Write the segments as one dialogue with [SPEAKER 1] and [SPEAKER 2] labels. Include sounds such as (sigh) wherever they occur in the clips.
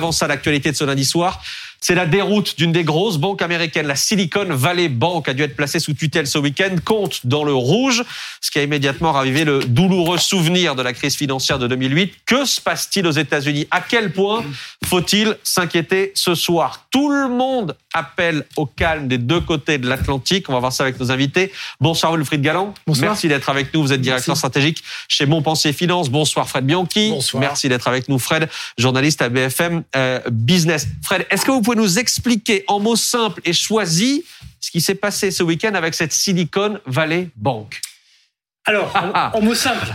[SPEAKER 1] Avant ça, l'actualité de ce lundi soir, c'est la déroute d'une des grosses banques américaines. La Silicon Valley Bank a dû être placée sous tutelle ce week-end, compte dans le rouge, ce qui a immédiatement ravivé le douloureux souvenir de la crise financière de 2008. Que se passe-t-il aux États-Unis? À quel point faut-il s'inquiéter ce soir? Tout le monde appelle au calme des deux côtés de l'Atlantique. On va voir ça avec nos invités. Bonsoir Wilfried Galland.
[SPEAKER 2] Bonsoir.
[SPEAKER 1] Merci d'être avec nous. Vous êtes directeur stratégique chez Montpensier Finance. Bonsoir Fred Bianchi.
[SPEAKER 2] Bonsoir.
[SPEAKER 1] Merci d'être avec nous Fred, journaliste à BFM euh, Business. Fred, est-ce que vous pouvez nous expliquer en mots simples et choisis ce qui s'est passé ce week-end avec cette Silicon Valley Bank
[SPEAKER 2] Alors, en, (laughs) en mots simples.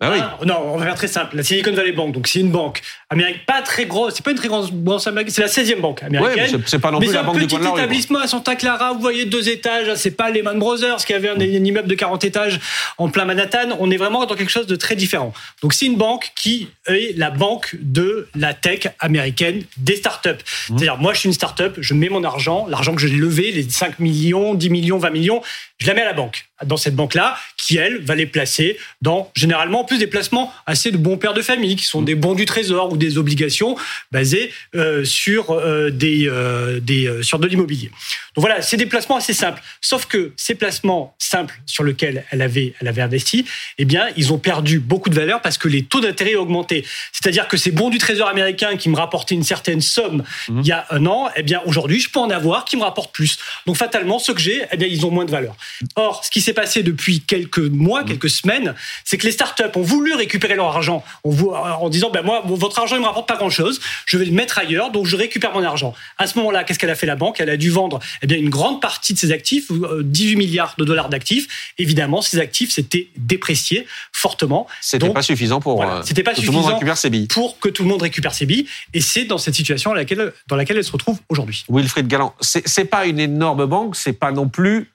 [SPEAKER 1] Bah oui.
[SPEAKER 2] Hein, non, on va faire très simple. La Silicon Valley Bank, donc c'est une banque américaine, pas très grosse, c'est pas une très grande banque américaine, c'est la 16e banque
[SPEAKER 1] Ouais,
[SPEAKER 2] américaine.
[SPEAKER 1] c'est- c'est pas non plus la
[SPEAKER 2] un
[SPEAKER 1] banque du
[SPEAKER 2] petit
[SPEAKER 1] coin de la rue.
[SPEAKER 2] établissement à Santa Clara, vous voyez deux étages, c'est pas Lehman Brothers qui avait un, un immeuble de 40 étages en plein Manhattan, on est vraiment dans quelque chose de très différent. Donc c'est une banque qui est la banque de la tech américaine des startups.
[SPEAKER 1] Mmh.
[SPEAKER 2] C'est-à-dire moi je suis une startup, je mets mon argent, l'argent que j'ai levé, les 5 millions, 10 millions, 20 millions, je la mets à la banque, dans cette banque-là, qui elle va les placer dans généralement en plus des placements assez de bons pères de famille, qui sont des bons du trésor ou des obligations basées euh, sur euh, des, euh, des sur de l'immobilier. Donc voilà, c'est des placements assez simples. Sauf que ces placements simples sur lesquels elle avait elle avait investi, eh bien ils ont perdu beaucoup de valeur parce que les taux d'intérêt ont augmenté. C'est-à-dire que ces bons du trésor américain qui me rapportaient une certaine somme il y a un an, eh bien aujourd'hui je peux en avoir qui me rapportent plus. Donc fatalement ceux que j'ai, eh bien ils ont moins de valeur. Or, ce qui s'est passé depuis quelques mois, quelques semaines, c'est que les startups ont voulu récupérer leur argent en, en disant ben moi, votre argent ne me rapporte pas grand-chose, je vais le mettre ailleurs, donc je récupère mon argent. À ce moment-là, qu'est-ce qu'elle a fait la banque? Elle a dû vendre eh bien, une grande partie de ses actifs, euh, 18 milliards de dollars d'actifs. Évidemment, ces actifs s'étaient dépréciés fortement.
[SPEAKER 1] C'était
[SPEAKER 2] Donc,
[SPEAKER 1] pas suffisant pour
[SPEAKER 2] voilà,
[SPEAKER 1] euh,
[SPEAKER 2] c'était pas
[SPEAKER 1] que tout le monde récupère ses billes.
[SPEAKER 2] pour que tout le monde récupère ses billes. Et c'est dans cette situation dans laquelle, dans laquelle elle se retrouve aujourd'hui.
[SPEAKER 1] Wilfried Galland, c'est c'est pas une énorme banque, c'est pas non plus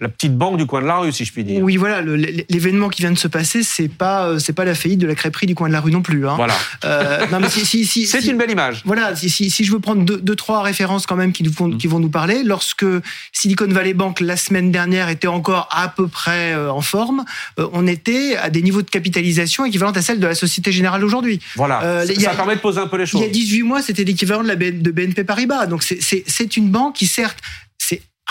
[SPEAKER 1] la petite banque du coin de la rue, si je puis dire.
[SPEAKER 3] Oui, voilà, l'événement qui vient de se passer, c'est pas, euh, c'est pas la faillite de la crêperie du coin de la rue non plus. Hein.
[SPEAKER 1] Voilà.
[SPEAKER 3] Euh, non, mais si, si, si,
[SPEAKER 1] C'est une belle image.
[SPEAKER 3] Voilà, si, je veux prendre deux, deux, trois références quand même qui, nous
[SPEAKER 1] Mm.
[SPEAKER 3] qui vont nous parler, lorsque Silicon Valley Bank la semaine dernière était encore à peu près euh, en forme, on était à des niveaux de capitalisation équivalents à celles de la Société Générale aujourd'hui.
[SPEAKER 1] Voilà.
[SPEAKER 3] Euh,
[SPEAKER 1] ça
[SPEAKER 3] il y a-
[SPEAKER 1] ça permet de poser un peu les
[SPEAKER 3] Il
[SPEAKER 1] choses.
[SPEAKER 3] y a 18 mois, c'était l'équivalent de la BN de BNP Paribas. Donc c'est- une banque qui certes,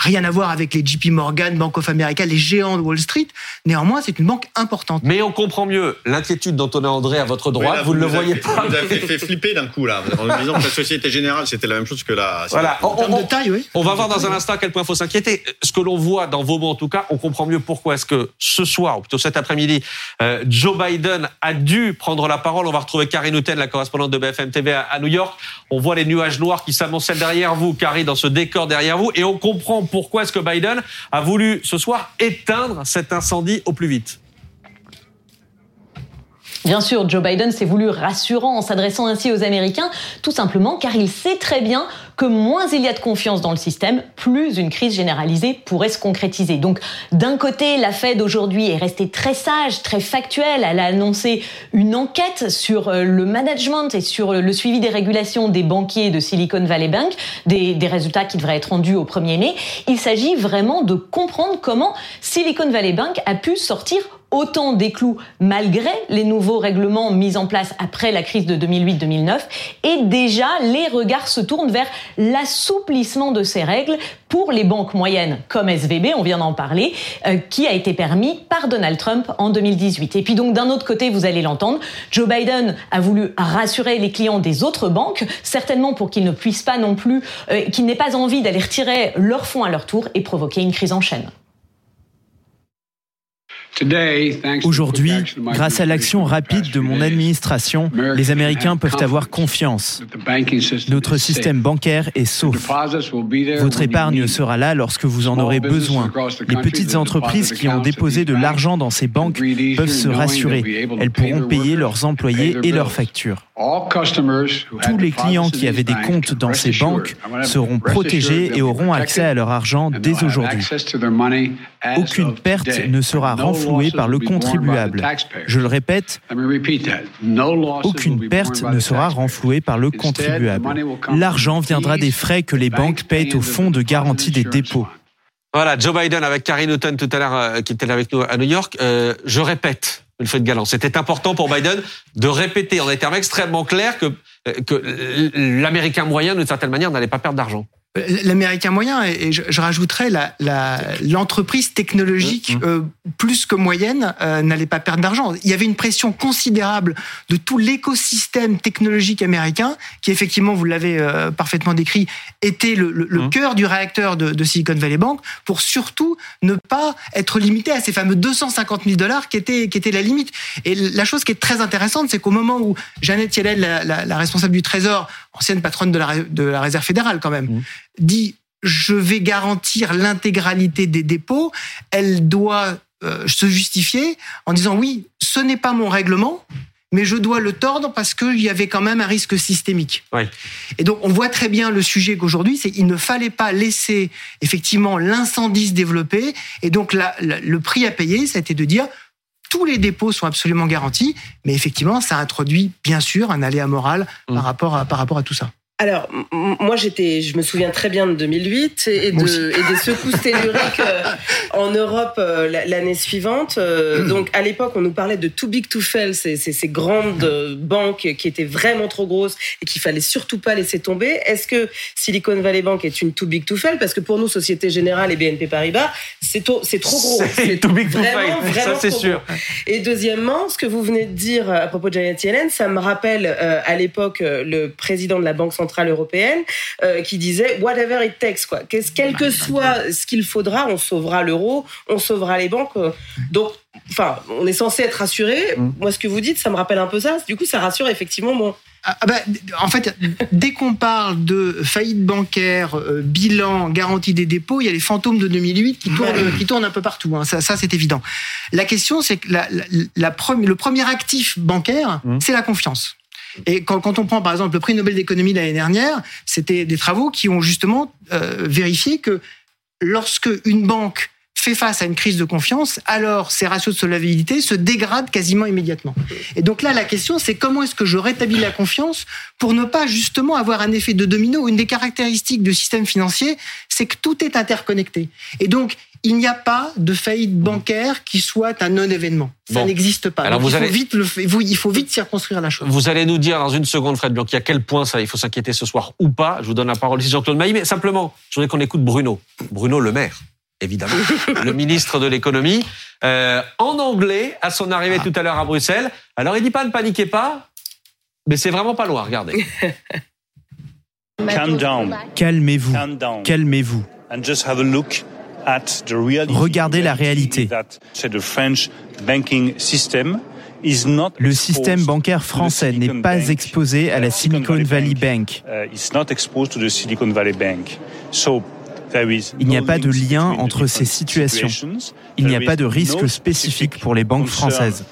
[SPEAKER 3] rien à voir avec les JP Morgan, Bank of America, les géants de Wall Street. Néanmoins, c'est une banque importante.
[SPEAKER 1] Mais on comprend mieux l'inquiétude d'Antonin André à votre droite.
[SPEAKER 4] Oui, là,
[SPEAKER 1] vous, ne le voyez
[SPEAKER 4] avez-
[SPEAKER 1] pas.
[SPEAKER 4] Vous avez fait flipper d'un coup, là, en disant que la Société Générale, c'était la même chose que la.
[SPEAKER 1] Voilà.
[SPEAKER 3] En termes de taille, oui.
[SPEAKER 1] On va voir dans un instant à quel point il faut s'inquiéter. Ce que l'on voit dans vos mots, en tout cas, on comprend mieux pourquoi est-ce que ce soir, ou plutôt cet après-midi, euh, Joe Biden a dû prendre la parole. On va retrouver Carrie Newton, la correspondante de BFM TV à, à New York. On voit les nuages noirs qui s'amoncellent derrière vous, Carrie, dans ce décor derrière vous, et on comprend pourquoi est-ce que Biden a voulu ce soir éteindre cet incendie au plus vite?
[SPEAKER 5] Bien sûr, Joe Biden s'est voulu rassurant en s'adressant ainsi aux Américains, tout simplement car il sait très bien que moins il y a de confiance dans le système, plus une crise généralisée pourrait se concrétiser. Donc, d'un côté, la Fed aujourd'hui est restée très sage, très factuelle. Elle a annoncé une enquête sur euh, le management et sur le suivi des régulations des banquiers de Silicon Valley Bank, des, des résultats qui devraient être rendus au 1er mai. Il s'agit vraiment de comprendre comment Silicon Valley Bank a pu sortir autant des clous malgré les nouveaux règlements mis en place après la crise de 2008-2009 et déjà les regards se tournent vers l'assouplissement de ces règles pour les banques moyennes comme SVB, on vient d'en parler, euh, qui a été permis par Donald Trump en 2018. Et puis donc d'un autre côté, vous allez l'entendre, Joe Biden a voulu rassurer les clients des autres banques, certainement pour qu'ils ne puissent pas non plus, euh, qu'ils n'aient pas envie d'aller retirer leurs fonds à leur tour et provoquer une crise en chaîne.
[SPEAKER 6] Aujourd'hui, grâce à l'action rapide de mon administration, les Américains peuvent avoir confiance. Notre système bancaire est sauf. Votre épargne sera là lorsque vous en aurez besoin. Les petites entreprises qui ont déposé de l'argent dans ces banques peuvent se rassurer. Elles pourront payer leurs employés et leurs factures. Tous les clients qui avaient des comptes dans ces banques seront protégés et auront accès à leur argent dès aujourd'hui. Aucune perte ne sera renflouée par le contribuable. Je le répète, aucune perte ne sera renflouée par le contribuable. L'argent viendra des frais que les banques paient au fonds de garantie des dépôts.
[SPEAKER 1] Voilà, Joe Biden avec Carrie Newton tout à l'heure, euh, qui était avec nous à New York. Euh, je répète, de galant. C'était important pour Biden de répéter en des termes extrêmement clairs que, euh, que l'Américain moyen, d'une certaine manière, n'allait pas perdre d'argent.
[SPEAKER 3] L'américain moyen, et je, je rajouterais l'entreprise la, technologique mmh, mmh. euh, plus que moyenne euh, n'allait pas perdre d'argent. Il y avait une pression considérable de tout l'écosystème technologique américain, qui effectivement, vous l'avez euh, parfaitement décrit, était le, le, le mmh. cœur du réacteur de, de, Silicon Valley Bank, pour surtout ne pas être limité à ces fameux 250 000 dollars qui étaient, qui étaient la limite. Et la chose qui est très intéressante, c'est qu'au moment où Janet Yellen, la, la, la, responsable du Trésor, ancienne patronne de la, de la Réserve fédérale quand même, dit je vais garantir l'intégralité des dépôts, elle doit euh, se justifier en disant oui, ce n'est pas mon règlement, mais je dois le tordre parce qu'il y avait quand même un risque systémique.
[SPEAKER 1] Oui.
[SPEAKER 3] Et donc on voit très bien le sujet qu'aujourd'hui, c'est qu'il ne fallait pas laisser effectivement l'incendie se développer, et donc la, la, le prix à payer, ça a été de dire tous les dépôts sont absolument garantis, mais effectivement, ça introduit bien sûr un aléa moral mmh. par, rapport à, par rapport à tout ça.
[SPEAKER 7] Alors, moi, j'étais, je me souviens très bien de 2008 et, de, et des secousses telluriques euh, (laughs) en Europe euh, l'année suivante. Euh, donc, à l'époque, on nous parlait de too big to fail, ces, ces, ces grandes banques qui étaient vraiment trop grosses et qu'il fallait surtout pas laisser tomber. Est-ce que Silicon Valley Bank est une too big to fail? Parce que pour nous, Société Générale et BNP Paribas, c'est c'est trop gros.
[SPEAKER 1] C'est too big to fail, ça c'est sûr.
[SPEAKER 7] Gros. Et deuxièmement, ce que vous venez de dire à propos de Janet Yellen, ça me rappelle à l'époque le président de la Banque centrale centrale européenne euh, qui disait whatever it takes quoi. Qu'est-ce quel que soit ce qu'il faudra, on sauvera l'euro, on sauvera les banques. Euh. Donc enfin, on est censé être rassuré. Mm. Moi, ce que vous dites, ça me rappelle un peu ça. Du coup, ça rassure effectivement moi.
[SPEAKER 3] Ah, bah, en fait, dès qu'on parle de faillite bancaire, euh, bilan, garantie des dépôts, il y a les fantômes de 2008 qui tournent, qui tournent un peu partout. Hein. Ça, ça c'est évident. La question, c'est que la, la, la, le premier actif bancaire, mmh. c'est la confiance. Et quand, on prend par exemple le prix Nobel d'économie l'année dernière, c'était des travaux qui ont justement euh, vérifié que lorsque une banque fait face à une crise de confiance, alors ses ratios de solvabilité se dégradent quasiment immédiatement. Et donc là, la question, c'est comment est-ce que je rétablis la confiance pour ne pas justement avoir un effet de domino? Une des caractéristiques du système financier, c'est que tout est interconnecté. Et donc, il n'y a pas de faillite bancaire qui soit un non-événement. Ça bon. n'existe pas. Alors vous il, faut vite le, il faut vite circonscrire la chose.
[SPEAKER 1] Vous allez nous dire dans une seconde, Fred Bianchi, à quel point ça, il faut s'inquiéter ce soir ou pas. Je vous donne la parole ici, Jean-Claude Mailly. Mais simplement, je voudrais qu'on écoute Bruno. Bruno Le Maire évidemment, (laughs) le ministre de l'économie, euh, en anglais à son arrivée ah. tout à l'heure à Bruxelles. Alors il dit pas ne paniquez pas, mais c'est vraiment pas loin, regardez.
[SPEAKER 6] Calm down. Calmez-vous. Calmez-vous. And just have a look. Regardez la réalité. Le système bancaire français n'est pas exposé à la Silicon Valley Bank. Il n'y a pas de lien entre ces situations. Il n'y a pas de risque spécifique pour les banques françaises.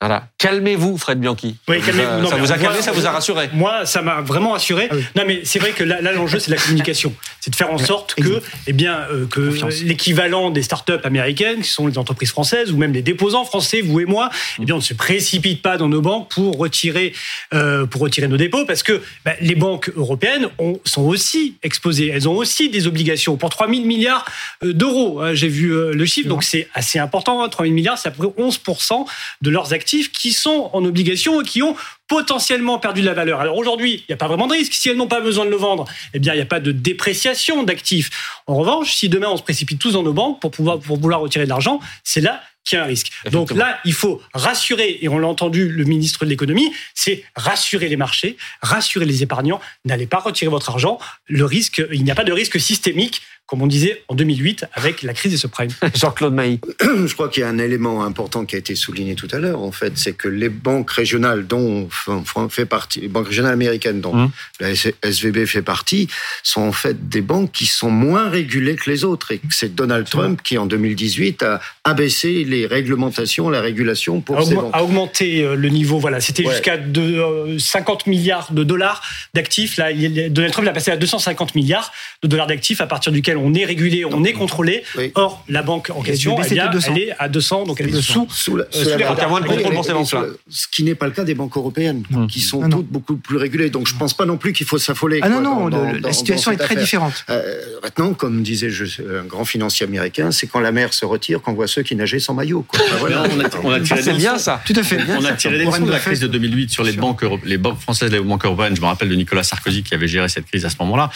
[SPEAKER 1] Voilà. Calmez-vous, Fred Bianchi.
[SPEAKER 2] Oui, calmez-vous.
[SPEAKER 1] Ça vous a calmé, ça vous a rassuré
[SPEAKER 2] Moi, ça m'a vraiment rassuré. Ah oui. Non, mais c'est vrai que là, l'enjeu, c'est la communication. (laughs) C'est de faire en sorte que, eh bien, euh, que l'équivalent des startups américaines, qui sont les entreprises françaises, ou même les déposants français, vous et moi, eh bien, on ne se précipite pas dans nos banques pour retirer, euh, pour retirer nos dépôts, parce que bah, les banques européennes ont, sont aussi exposées. Elles ont aussi des obligations pour 3 000 milliards euh, d'euros. J'ai vu le chiffre, donc c'est assez important. 3 000 milliards, c'est à peu près 11% de leurs qui sont en obligation et qui ont potentiellement perdu de la valeur. Alors aujourd'hui, il n'y a pas vraiment de risque. Si elles n'ont pas besoin de le vendre, eh bien, il n'y a pas de dépréciation d'actifs. En revanche, si demain on se précipite tous dans nos banques pour pouvoir, pour vouloir retirer de l'argent, c'est là qu'il y a un risque. Donc là, il faut rassurer, et on l'a entendu le ministre de l'économie, c'est rassurer les marchés, rassurer les épargnants, n'allez pas retirer votre argent. Le risque, il n'y a pas de risque systémique comme on disait en 2008 avec la crise des subprimes. (laughs)
[SPEAKER 1] Jean-Claude Mailly. (clears throat)
[SPEAKER 8] Je crois qu'il y a un élément important qui a été souligné tout à l'heure, en fait, c'est que les banques régionales dont fait partie, les banques régionales américaines dont mmh. la SVB fait partie, sont en fait des banques qui sont moins régulées que les autres. Et c'est Donald Trump qui, en 2018, a abaissé les réglementations, la régulation pour
[SPEAKER 2] à,
[SPEAKER 8] ces banques.
[SPEAKER 2] à augmenter euh, le niveau. Voilà, c'était ouais. jusqu'à 50 milliards de dollars d'actifs. Là, Donald Trump l'a passé à 250 milliards de dollars d'actifs à partir duquel on est régulé, on est contrôlé. Oui. Or, la banque en question, bien, elle est à 200, donc elle est sous,
[SPEAKER 8] sous, la, euh, sous les
[SPEAKER 1] radars. moins de contrôle pour ces banques-là.
[SPEAKER 8] Ce qui n'est pas le cas des banques européennes, mmh. qui sont non, toutes beaucoup plus régulées. Donc, je pense pas non plus qu'il faut s'affoler.
[SPEAKER 3] Ah non, non, dans, dans, la situation est très affaire. différente.
[SPEAKER 8] Euh, maintenant, comme disait je, un grand financier américain, c'est quand la mer se retire qu'on voit ceux qui nageaient sans maillot. Quoi.
[SPEAKER 4] Voilà. on, a, on a tiré
[SPEAKER 1] c'est bien ça.
[SPEAKER 3] Tout à fait.
[SPEAKER 4] On a tiré des leçons de la crise de 2008 sur les banques, les banques françaises, les banques européennes. Je me rappelle de Nicolas Sarkozy qui avait géré cette crise à ce moment-là.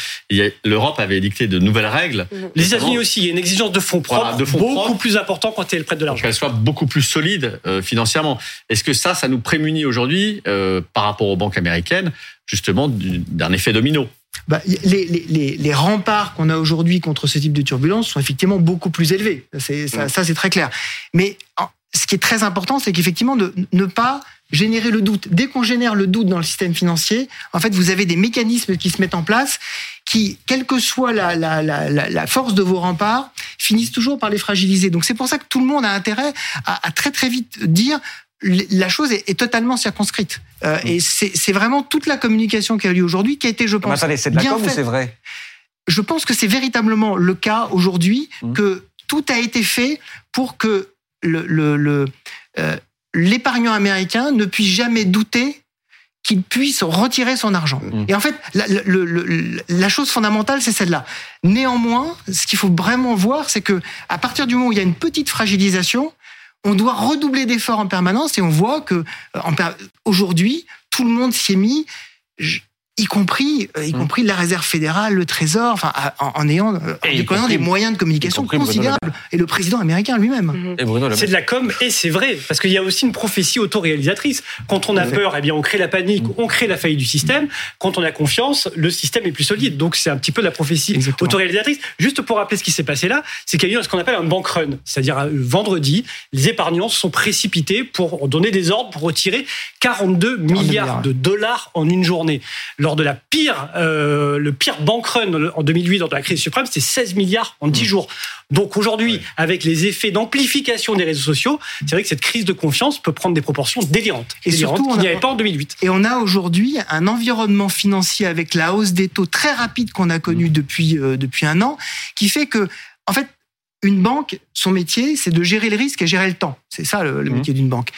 [SPEAKER 4] L'Europe avait édicté de nouvelles règles.
[SPEAKER 2] Les États-Unis aussi. Il y a une exigence de fonds propres voilà, de fonds beaucoup propres, plus important quand elles prêtent de l'argent.
[SPEAKER 4] Qu'elles soient beaucoup plus solides euh, financièrement. Est-ce que ça, ça nous prémunit aujourd'hui euh, par rapport aux banques américaines, justement, d'un effet domino?
[SPEAKER 3] Bah, les, les, les, remparts qu'on a aujourd'hui contre ce type de turbulence sont effectivement beaucoup plus élevés. C'est, ça, ça c'est très clair. Mais ce qui est très important, c'est qu'effectivement, de ne pas générer le doute. Dès qu'on génère le doute dans le système financier, en fait, vous avez des mécanismes qui se mettent en place qui, quelle que soit la, la, la, la force de vos remparts, finissent toujours par les fragiliser. Donc c'est pour ça que tout le monde a intérêt à, à très très vite dire la chose est, est totalement circonscrite. Euh, mmh. Et c'est vraiment toute la communication qui a lieu aujourd'hui qui a été, je pense,
[SPEAKER 1] Mais attendez, c'est de la com ou c'est vrai?
[SPEAKER 3] Je pense que c'est véritablement le cas aujourd'hui mmh. que tout a été fait pour que euh, l'épargnant américain ne puisse jamais douter qu'il puisse retirer son argent. Mmh. Et en fait, la, le, le, la chose fondamentale, c'est celle-là. Néanmoins, ce qu'il faut vraiment voir, c'est que à partir du moment où il y a une petite fragilisation, on doit redoubler d'efforts en permanence et on voit que aujourd'hui, tout le monde s'y est mis y compris, y
[SPEAKER 1] Mmh.
[SPEAKER 3] compris la réserve fédérale, le trésor, enfin, en, en ayant, en déployant des moyens de communication considérables, et le président américain lui-même.
[SPEAKER 2] Mmh. C'est de la com, et c'est vrai, parce qu'il y a aussi une prophétie autoréalisatrice. Quand on a peur, eh bien, on crée la panique, on crée la faillite du système. Quand on a confiance, le système est plus solide. Donc, c'est un petit peu la prophétie Exactement. autoréalisatrice. Juste pour rappeler ce qui s'est passé là, c'est qu'il y a eu ce qu'on appelle un bank run. C'est-à-dire, euh, vendredi, les épargnants se sont précipités pour donner des ordres pour retirer 42 milliards, milliards de dollars en une journée lors de la pire, euh, le pire bank run en 2008 lors de la crise suprême, c'était 16 milliards en 10 mmh. jours. Donc aujourd'hui, ouais. avec les effets d'amplification des réseaux sociaux, c'est vrai que cette crise de confiance peut prendre des proportions délirantes.
[SPEAKER 3] Et
[SPEAKER 2] délirantes
[SPEAKER 3] surtout,
[SPEAKER 2] qu'il n'y avait pas en 2008.
[SPEAKER 3] Et on a aujourd'hui un environnement financier avec la hausse des taux très rapide qu'on a connu mmh. depuis, euh, depuis un an, qui fait que, en fait, une banque, son métier, c'est de gérer le risque et gérer le temps. C'est ça le, le mmh. métier d'une banque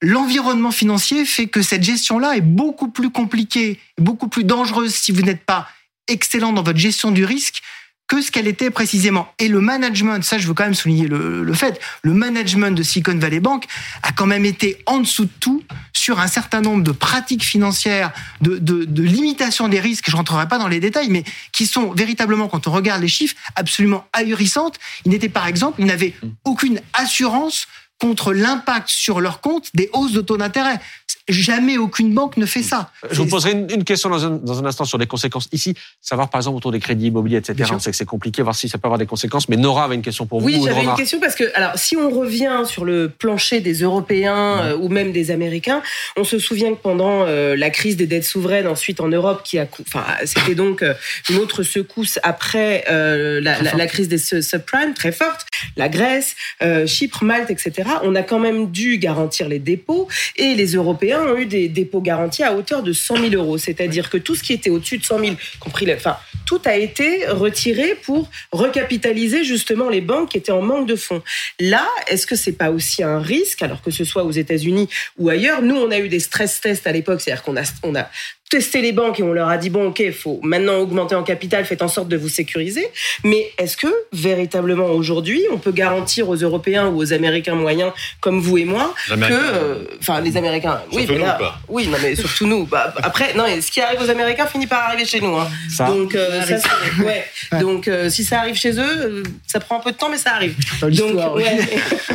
[SPEAKER 3] l'environnement financier fait que cette gestion-là est beaucoup plus compliquée, beaucoup plus dangereuse si vous n'êtes pas excellent dans votre gestion du risque que ce qu'elle était précisément. Et le management, ça je veux quand même souligner le, le, fait, le management de Silicon Valley Bank a quand même été en dessous de tout sur un certain nombre de pratiques financières, de, de, de limitation des risques, je rentrerai pas dans les détails, mais qui sont véritablement, quand on regarde les chiffres, absolument ahurissantes. Il n'était par exemple, il n'avait aucune assurance contre l'impact sur leur compte des hausses de taux d'intérêt. Jamais aucune banque ne fait ça.
[SPEAKER 1] Je vous poserai une, une question dans un, dans un, instant sur les conséquences ici. Savoir par exemple autour des crédits immobiliers, etc. On sait que c'est compliqué, voir si ça peut avoir des conséquences. Mais Nora avait une question pour
[SPEAKER 7] oui,
[SPEAKER 1] vous.
[SPEAKER 7] Oui, j'avais une question parce que, alors, si on revient sur le plancher des Européens ouais. euh, ou même des Américains, on se souvient que pendant euh, la crise des dettes souveraines, ensuite en Europe, qui a, enfin, c'était (laughs) donc euh, une autre secousse après euh, la, la, la, crise des subprimes très forte, la Grèce, euh, Chypre, Malte, etc. On a quand même dû garantir les dépôts et les Européens ont eu des dépôts garantis à hauteur de 100 000 euros. C'est-à-dire que tout ce qui était au-dessus de 100 000, compris, les, enfin, tout a été retiré pour recapitaliser justement les banques qui étaient en manque de fonds. Là, est-ce que c'est pas aussi un risque, alors que ce soit aux États-Unis ou ailleurs? Nous, on a eu des stress tests à l'époque, c'est-à-dire qu'on a, on a testé les banques et on leur a dit bon ok il faut maintenant augmenter en capital faites en sorte de vous sécuriser. Mais est-ce que véritablement aujourd'hui on peut garantir aux Européens ou aux Américains moyens comme vous et moi que enfin euh, les Américains
[SPEAKER 4] oui mais là,
[SPEAKER 7] nous, oui non mais surtout nous. Bah, après non ce qui arrive aux Américains finit par arriver chez nous hein.
[SPEAKER 1] ça,
[SPEAKER 7] donc euh, ça, ouais. donc euh, si ça arrive chez eux ça prend un peu de temps mais ça arrive. Donc ouais.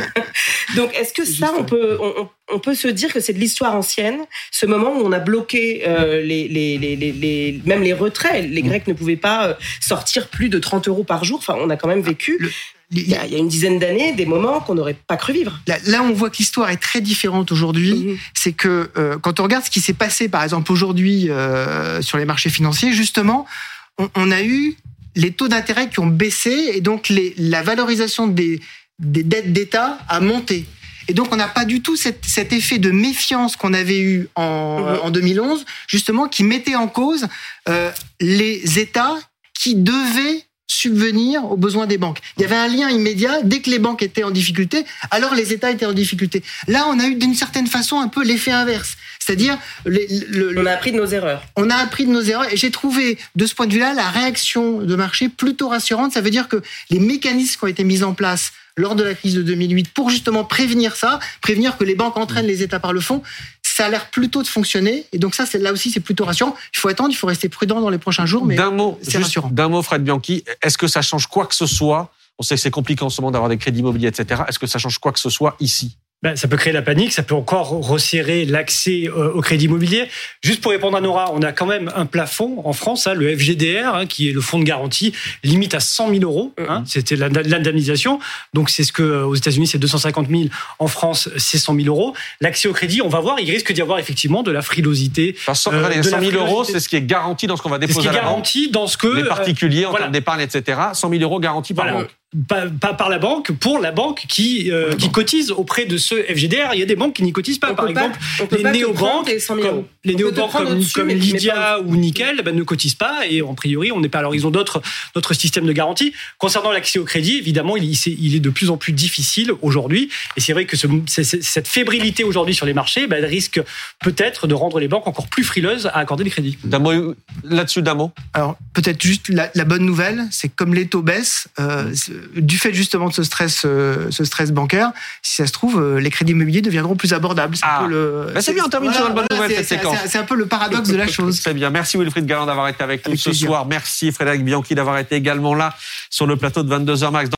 [SPEAKER 7] (laughs) donc est-ce que ça on peut on, on peut se dire que c'est de l'histoire ancienne, ce moment où on a bloqué euh, les, les, les, les, même les retraits. Les Grecs ne pouvaient pas sortir plus de 30 euros par jour. Enfin, on a quand même vécu. Le... Il y, a, il y a une dizaine d'années, des moments qu'on n'aurait pas cru vivre.
[SPEAKER 3] Là, là, on voit que l'histoire est très différente aujourd'hui. Mmh. C'est que euh, quand on regarde ce qui s'est passé, par exemple, aujourd'hui euh, sur les marchés financiers, justement, on, on a eu les taux d'intérêt qui ont baissé et donc les, la valorisation des, des dettes d'État a monté. Et donc, on n'a pas du tout cet, cet, effet de méfiance qu'on avait eu en,
[SPEAKER 7] Mhm.
[SPEAKER 3] en 2011, justement, qui mettait en cause euh, les États qui devaient subvenir aux besoins des banques. Il y avait un lien immédiat. Dès que les banques étaient en difficulté, alors les États étaient en difficulté. Là, on a eu d'une certaine façon un peu l'effet inverse. C'est-à-dire, les- le- le-
[SPEAKER 7] On a appris de nos erreurs.
[SPEAKER 3] on a appris de nos erreurs et j'ai trouvé de ce point de vue-là la réaction de marché plutôt rassurante. Ça veut dire que les mécanismes qui ont été mis en place lors de la crise de 2008 pour justement prévenir ça, prévenir que les banques entraînent les États par le fond, ça a l'air plutôt de fonctionner. Et donc ça, c'est là aussi, c'est plutôt rassurant. Il faut attendre, il faut rester prudent dans les prochains jours, mais
[SPEAKER 1] D'un mot,
[SPEAKER 3] c'est
[SPEAKER 1] juste
[SPEAKER 3] rassurant.
[SPEAKER 1] d'un mot, Fred Bianchi, est-ce que ça change quoi que ce soit? On sait que c'est compliqué en ce moment d'avoir des crédits immobiliers, etc. Est-ce que ça change quoi que ce soit ici?
[SPEAKER 2] Ben, ça peut créer la panique, ça peut encore resserrer l'accès euh, au crédit immobilier. Juste pour répondre à Nora, on a quand même un plafond en France, hein, le FGDR, hein, qui est le fonds de garantie, limite à 100 000 euros. Hein, C'était la- l'indemnisation. Donc c'est ce que euh, aux États-Unis c'est 250 000, en France c'est 100 000 euros. L'accès au crédit, on va voir, il risque d'y avoir effectivement de la frilosité.
[SPEAKER 1] Enfin, 100,
[SPEAKER 2] Euh,
[SPEAKER 1] regardez,
[SPEAKER 2] de
[SPEAKER 1] 100 000
[SPEAKER 2] la
[SPEAKER 1] euros, c'est ce qui est garanti dans ce qu'on va
[SPEAKER 2] C'est ce
[SPEAKER 1] déposer
[SPEAKER 2] qui est
[SPEAKER 1] à la banque.
[SPEAKER 2] garanti dans ce que
[SPEAKER 1] Les
[SPEAKER 2] euh,
[SPEAKER 1] particuliers en
[SPEAKER 2] voilà.
[SPEAKER 1] termes d'épargne, etc. 100 000 euros garantis par
[SPEAKER 2] Voilà.
[SPEAKER 1] banque.
[SPEAKER 2] Pas, pas par la banque, pour la banque qui, euh, qui cotise auprès de ce FGDR. Il y a des banques qui n'y cotisent pas.
[SPEAKER 7] On
[SPEAKER 2] par
[SPEAKER 7] pas-
[SPEAKER 2] exemple, les
[SPEAKER 7] pas te
[SPEAKER 2] néobanques,
[SPEAKER 7] prendre tes 100 000
[SPEAKER 2] comme, les comme, Lydia ou Nickel ben, ne cotisent pas et en priori, on n'est pas à l'horizon d'autres d'autres systèmes de garantie. Concernant l'accès au crédit, évidemment, il, il- il est de plus en plus difficile aujourd'hui. Et c'est vrai que ce- cette fébrilité aujourd'hui sur les marchés, ben, elle risque peut-être de rendre les banques encore plus frileuses à accorder des crédits.
[SPEAKER 1] Là-dessus, d'un mot.
[SPEAKER 3] Alors peut-être juste la, la bonne nouvelle, c'est que comme les taux baissent, euh, du fait justement de ce stress, euh, ce stress bancaire, si ça se trouve, euh, les crédits immobiliers deviendront plus abordables. C'est un
[SPEAKER 1] Ah.
[SPEAKER 3] peu le.
[SPEAKER 1] C'est bien, on termine sur une bonne nouvelle,
[SPEAKER 3] c'est-
[SPEAKER 1] cette séquence.
[SPEAKER 3] c'est- un peu le paradoxe de la (laughs) chose.
[SPEAKER 1] Très bien. Merci Wilfried Galland d'avoir été avec nous ce soir. Merci Frédéric Bianchi d'avoir été également là sur le plateau de 22h max.